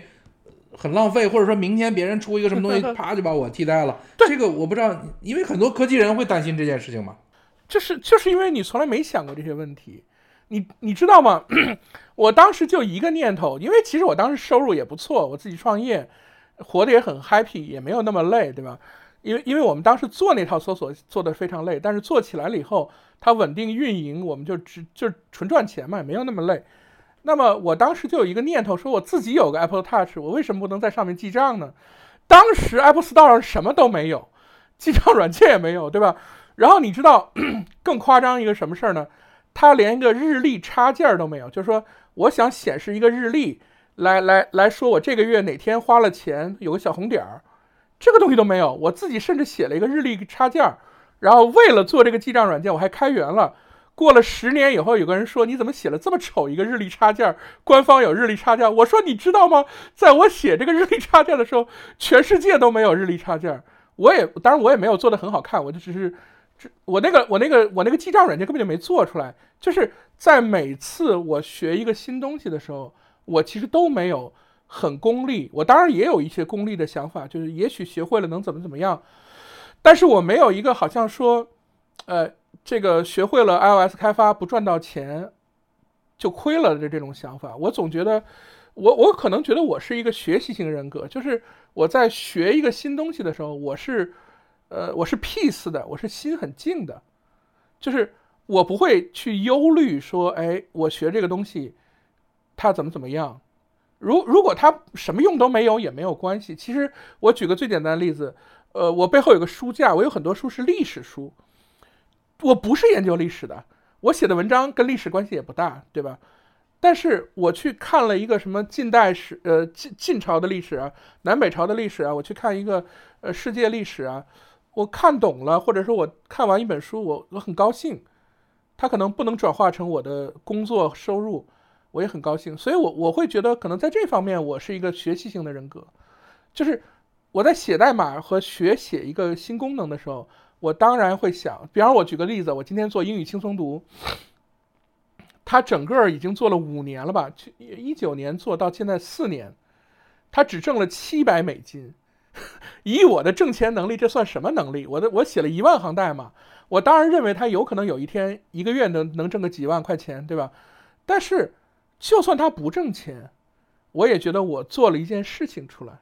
很浪费，或者说明天别人出一个什么东西，啪就把我替代了？这个我不知道，因为很多科技人会担心这件事情嘛。就是就是因为你从来没想过这些问题，你你知道吗？我当时就一个念头，因为其实我当时收入也不错，我自己创业，活得也很 happy，也没有那么累，对吧？因为因为我们当时做那套搜索做的非常累，但是做起来了以后。它稳定运营，我们就只就纯赚钱嘛，也没有那么累。那么我当时就有一个念头，说我自己有个 Apple Touch，我为什么不能在上面记账呢？当时 Apple Store 上什么都没有，记账软件也没有，对吧？然后你知道 更夸张一个什么事儿呢？它连一个日历插件都没有，就是说我想显示一个日历，来来来说我这个月哪天花了钱，有个小红点儿，这个东西都没有。我自己甚至写了一个日历插件儿。然后为了做这个记账软件，我还开源了。过了十年以后，有个人说：“你怎么写了这么丑一个日历插件？官方有日历插件。”我说：“你知道吗？在我写这个日历插件的时候，全世界都没有日历插件。我也当然我也没有做的很好看，我就只是这我那个我那个我那个记账软件根本就没做出来。就是在每次我学一个新东西的时候，我其实都没有很功利。我当然也有一些功利的想法，就是也许学会了能怎么怎么样。”但是我没有一个好像说，呃，这个学会了 iOS 开发不赚到钱就亏了的这种想法。我总觉得，我我可能觉得我是一个学习型人格，就是我在学一个新东西的时候，我是，呃，我是 peace 的，我是心很静的，就是我不会去忧虑说，哎，我学这个东西它怎么怎么样。如如果它什么用都没有也没有关系。其实我举个最简单的例子。呃，我背后有个书架，我有很多书是历史书。我不是研究历史的，我写的文章跟历史关系也不大，对吧？但是我去看了一个什么近代史，呃，晋晋朝的历史啊，南北朝的历史啊，我去看一个呃世界历史啊，我看懂了，或者说我看完一本书，我我很高兴。它可能不能转化成我的工作收入，我也很高兴。所以，我我会觉得可能在这方面，我是一个学习型的人格，就是。我在写代码和学写一个新功能的时候，我当然会想，比方我举个例子，我今天做英语轻松读，它整个已经做了五年了吧？一九年做到现在四年，它只挣了七百美金。以我的挣钱能力，这算什么能力？我的我写了一万行代码，我当然认为他有可能有一天一个月能能挣个几万块钱，对吧？但是就算他不挣钱，我也觉得我做了一件事情出来。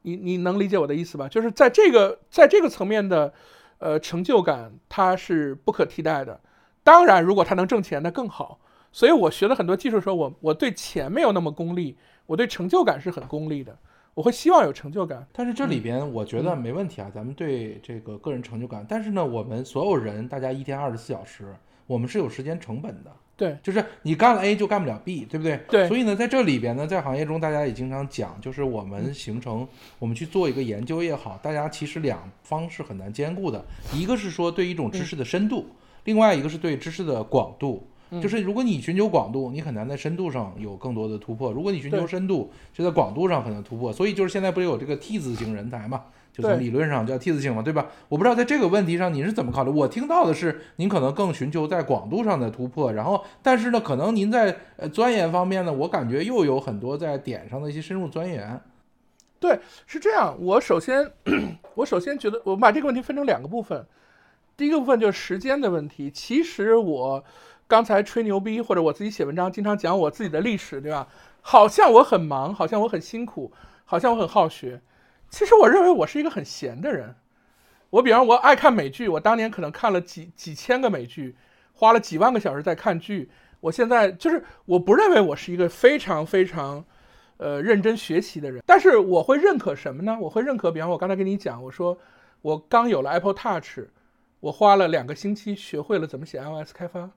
你你能理解我的意思吧？就是在这个在这个层面的，呃，成就感它是不可替代的。当然，如果他能挣钱，那更好。所以我学了很多技术的时候，我我对钱没有那么功利，我对成就感是很功利的。我会希望有成就感。但是这里边我觉得没问题啊，咱们对这个个人成就感。但是呢，我们所有人，大家一天二十四小时，我们是有时间成本的。对，就是你干了 A 就干不了 B，对不对？对。所以呢，在这里边呢，在行业中，大家也经常讲，就是我们形成，我们去做一个研究也好，大家其实两方是很难兼顾的。一个是说对一种知识的深度，另外一个是对知识的广度。就是如果你寻求广度，你很难在深度上有更多的突破；如果你寻求深度，就在广度上很难突破。所以就是现在不是有这个 T 字型人才嘛？就从理论上叫 T 字性嘛，对吧？我不知道在这个问题上你是怎么考虑。我听到的是，您可能更寻求在广度上的突破，然后，但是呢，可能您在呃钻研方面呢，我感觉又有很多在点上的一些深入钻研。对，是这样。我首先，我首先觉得，我把这个问题分成两个部分。第一个部分就是时间的问题。其实我刚才吹牛逼，或者我自己写文章，经常讲我自己的历史，对吧？好像我很忙，好像我很辛苦，好像我很好学。其实我认为我是一个很闲的人。我比方我爱看美剧，我当年可能看了几几千个美剧，花了几万个小时在看剧。我现在就是我不认为我是一个非常非常，呃，认真学习的人。但是我会认可什么呢？我会认可，比方我刚才跟你讲，我说我刚有了 Apple Touch，我花了两个星期学会了怎么写 iOS 开发。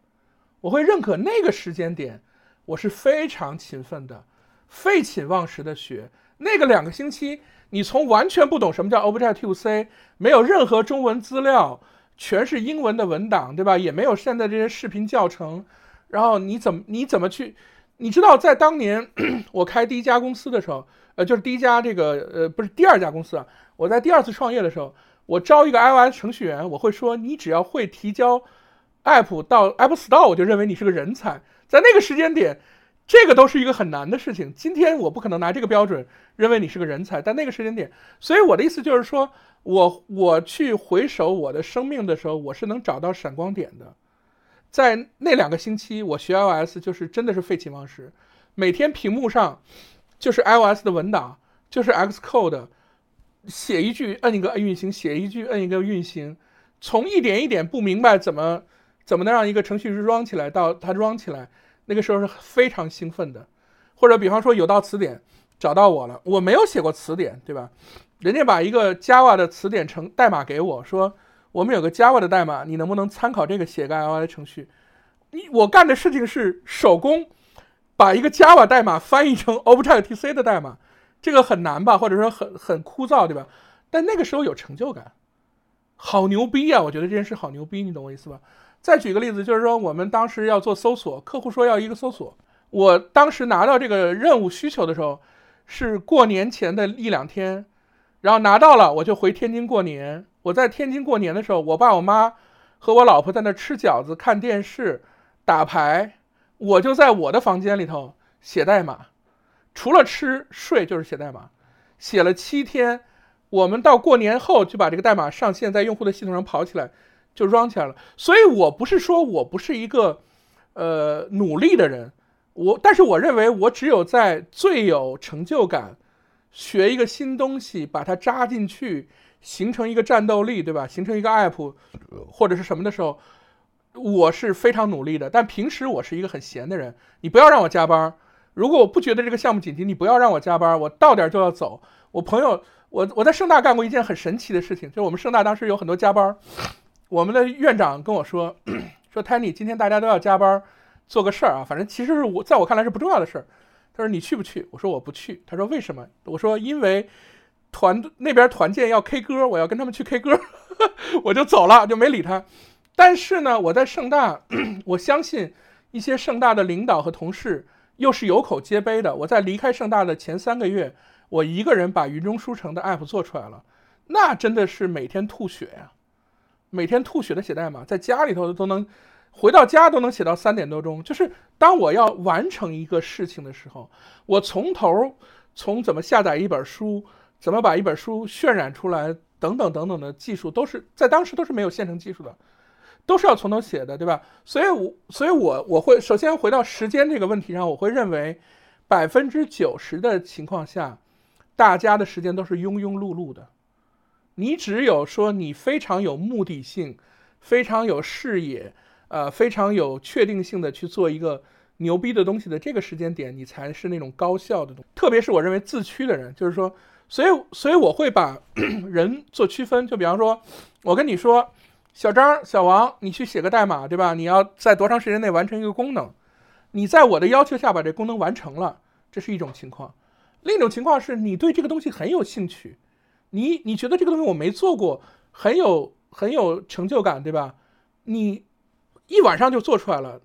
我会认可那个时间点，我是非常勤奋的，废寝忘食的学。那个两个星期，你从完全不懂什么叫 Objective C，没有任何中文资料，全是英文的文档，对吧？也没有现在这些视频教程，然后你怎么你怎么去？你知道，在当年 我开第一家公司的时候，呃，就是第一家这个呃不是第二家公司啊，我在第二次创业的时候，我招一个 iOS 程序员，我会说你只要会提交。app 到 App Store，我就认为你是个人才。在那个时间点，这个都是一个很难的事情。今天我不可能拿这个标准认为你是个人才，但那个时间点，所以我的意思就是说，我我去回首我的生命的时候，我是能找到闪光点的。在那两个星期，我学 iOS 就是真的是废寝忘食，每天屏幕上就是 iOS 的文档，就是 Xcode，写一句摁一个运行，写一句摁一个运行，从一点一点不明白怎么。怎么能让一个程序 run 起来？到它 run 起来，那个时候是非常兴奋的。或者比方说有道词典找到我了，我没有写过词典，对吧？人家把一个 Java 的词典成代码给我，说我们有个 Java 的代码，你能不能参考这个写个 iy 程序？你我干的事情是手工把一个 Java 代码翻译成 Object C 的代码，这个很难吧？或者说很很枯燥，对吧？但那个时候有成就感，好牛逼啊！我觉得这件事好牛逼，你懂我意思吧？再举个例子，就是说我们当时要做搜索，客户说要一个搜索，我当时拿到这个任务需求的时候，是过年前的一两天，然后拿到了，我就回天津过年。我在天津过年的时候，我爸我妈和我老婆在那吃饺子、看电视、打牌，我就在我的房间里头写代码，除了吃睡就是写代码，写了七天。我们到过年后就把这个代码上线，在用户的系统上跑起来。就 run 起来了，所以我不是说我不是一个，呃，努力的人，我，但是我认为我只有在最有成就感，学一个新东西，把它扎进去，形成一个战斗力，对吧？形成一个 app 或者是什么的时候，我是非常努力的。但平时我是一个很闲的人，你不要让我加班。如果我不觉得这个项目紧急，你不要让我加班，我到点就要走。我朋友，我我在盛大干过一件很神奇的事情，就是我们盛大当时有很多加班。我们的院长跟我说：“ 说 Tiny，今天大家都要加班做个事儿啊，反正其实是我在我看来是不重要的事儿。”他说：“你去不去？”我说：“我不去。”他说：“为什么？”我说：“因为团那边团建要 K 歌，我要跟他们去 K 歌，我就走了，就没理他。但是呢，我在盛大，我相信一些盛大的领导和同事又是有口皆碑的。我在离开盛大的前三个月，我一个人把云中书城的 App 做出来了，那真的是每天吐血呀。”每天吐血的写代码，在家里头都能，回到家都能写到三点多钟。就是当我要完成一个事情的时候，我从头从怎么下载一本书，怎么把一本书渲染出来，等等等等的技术，都是在当时都是没有现成技术的，都是要从头写的，对吧？所以，我所以，我我会首先回到时间这个问题上，我会认为百分之九十的情况下，大家的时间都是庸庸碌碌的。你只有说你非常有目的性，非常有视野，呃，非常有确定性的去做一个牛逼的东西的这个时间点，你才是那种高效的东。特别是我认为自驱的人，就是说，所以所以我会把 人做区分。就比方说，我跟你说，小张、小王，你去写个代码，对吧？你要在多长时间内完成一个功能？你在我的要求下把这功能完成了，这是一种情况。另一种情况是你对这个东西很有兴趣。你你觉得这个东西我没做过，很有很有成就感，对吧？你一晚上就做出来了，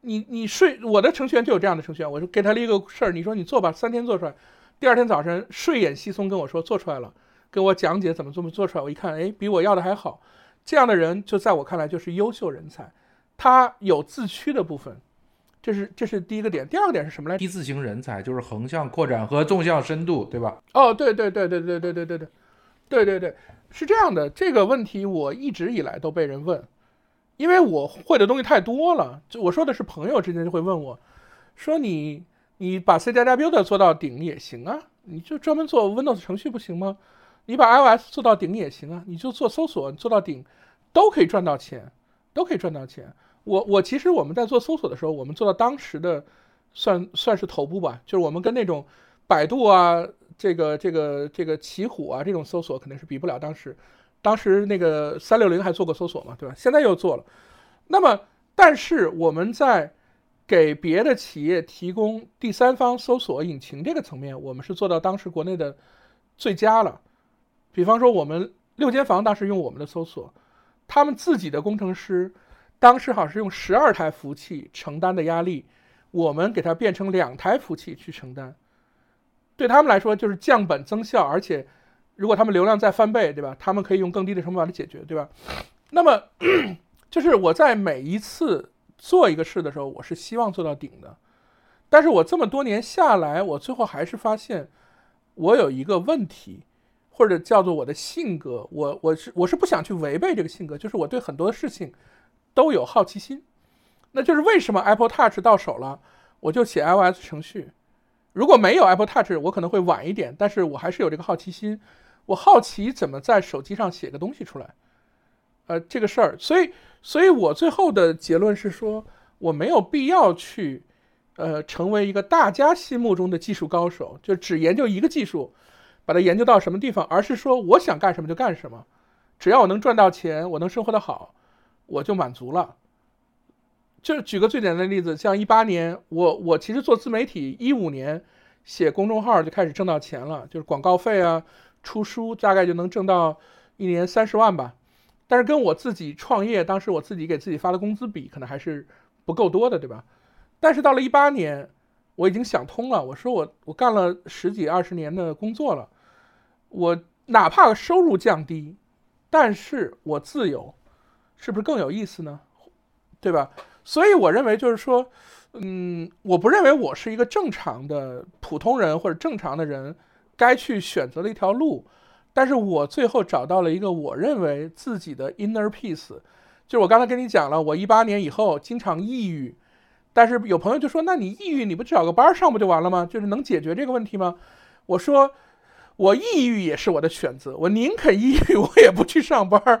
你你睡我的程序员就有这样的程序员，我就给他了一个事儿，你说你做吧，三天做出来，第二天早晨睡眼惺忪跟我说做出来了，给我讲解怎么这么做出来，我一看，哎，比我要的还好，这样的人就在我看来就是优秀人才，他有自驱的部分。这是这是第一个点，第二个点是什么来？一字型人才就是横向扩展和纵向深度，对吧？哦，对对对对对对对对对，对对对，是这样的。这个问题我一直以来都被人问，因为我会的东西太多了。就我说的是朋友之间就会问我，说你你把 C 加加 Builder 做到顶也行啊，你就专门做 Windows 程序不行吗？你把 iOS 做到顶也行啊，你就做搜索做到顶，都可以赚到钱，都可以赚到钱。我我其实我们在做搜索的时候，我们做到当时的算算是头部吧，就是我们跟那种百度啊。这个这个这个奇虎啊，这种搜索肯定是比不了当时，当时那个三六零还做过搜索嘛，对吧？现在又做了。那么，但是我们在给别的企业提供第三方搜索引擎这个层面，我们是做到当时国内的最佳了。比方说，我们六间房当时用我们的搜索，他们自己的工程师当时好像是用十二台服务器承担的压力，我们给它变成两台服务器去承担。对他们来说就是降本增效，而且如果他们流量再翻倍，对吧？他们可以用更低的成本把它解决，对吧？那么 就是我在每一次做一个事的时候，我是希望做到顶的。但是我这么多年下来，我最后还是发现我有一个问题，或者叫做我的性格，我我是我是不想去违背这个性格，就是我对很多事情都有好奇心。那就是为什么 Apple Touch 到手了，我就写 iOS 程序。如果没有 Apple Touch，我可能会晚一点，但是我还是有这个好奇心，我好奇怎么在手机上写个东西出来，呃，这个事儿，所以，所以我最后的结论是说，我没有必要去，呃，成为一个大家心目中的技术高手，就只研究一个技术，把它研究到什么地方，而是说我想干什么就干什么，只要我能赚到钱，我能生活的好，我就满足了。就举个最简单的例子，像一八年，我我其实做自媒体，一五年写公众号就开始挣到钱了，就是广告费啊，出书大概就能挣到一年三十万吧。但是跟我自己创业，当时我自己给自己发的工资比，可能还是不够多的，对吧？但是到了一八年，我已经想通了，我说我我干了十几二十年的工作了，我哪怕收入降低，但是我自由，是不是更有意思呢？对吧？所以我认为就是说，嗯，我不认为我是一个正常的普通人或者正常的人该去选择的一条路，但是我最后找到了一个我认为自己的 inner peace，就是我刚才跟你讲了，我一八年以后经常抑郁，但是有朋友就说，那你抑郁你不找个班上不就完了吗？就是能解决这个问题吗？我说，我抑郁也是我的选择，我宁肯抑郁，我也不去上班，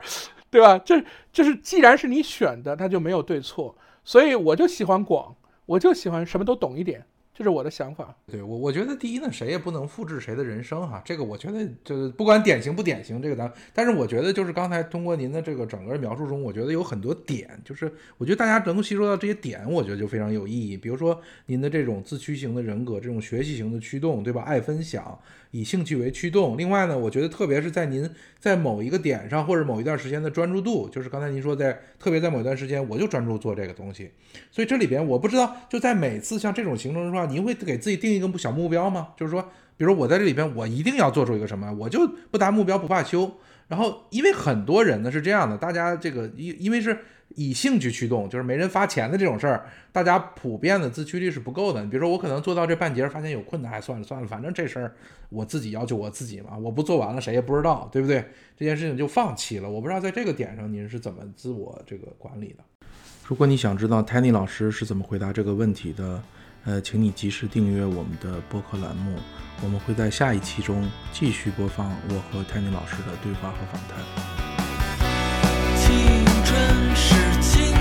对吧？这就是既然是你选的，它就没有对错。所以我就喜欢广，我就喜欢什么都懂一点，这是我的想法。对我，我觉得第一呢，谁也不能复制谁的人生哈，这个我觉得就是不管典型不典型，这个咱，但是我觉得就是刚才通过您的这个整个描述中，我觉得有很多点，就是我觉得大家能够吸收到这些点，我觉得就非常有意义。比如说您的这种自驱型的人格，这种学习型的驱动，对吧？爱分享。以兴趣为驱动。另外呢，我觉得特别是在您在某一个点上或者某一段时间的专注度，就是刚才您说在特别在某一段时间，我就专注做这个东西。所以这里边我不知道，就在每次像这种行程的话，您会给自己定一个小目标吗？就是说，比如我在这里边，我一定要做出一个什么，我就不达目标不罢休。然后，因为很多人呢是这样的，大家这个因因为是。以兴趣驱动，就是没人发钱的这种事儿，大家普遍的自驱力是不够的。你比如说，我可能做到这半截，发现有困难，还算了算了，反正这事儿我自己要求我自己嘛，我不做完了谁也不知道，对不对？这件事情就放弃了。我不知道在这个点上您是怎么自我这个管理的。如果你想知道 Tanny 老师是怎么回答这个问题的，呃，请你及时订阅我们的播客栏目，我们会在下一期中继续播放我和 Tanny 老师的对话和访谈。人世间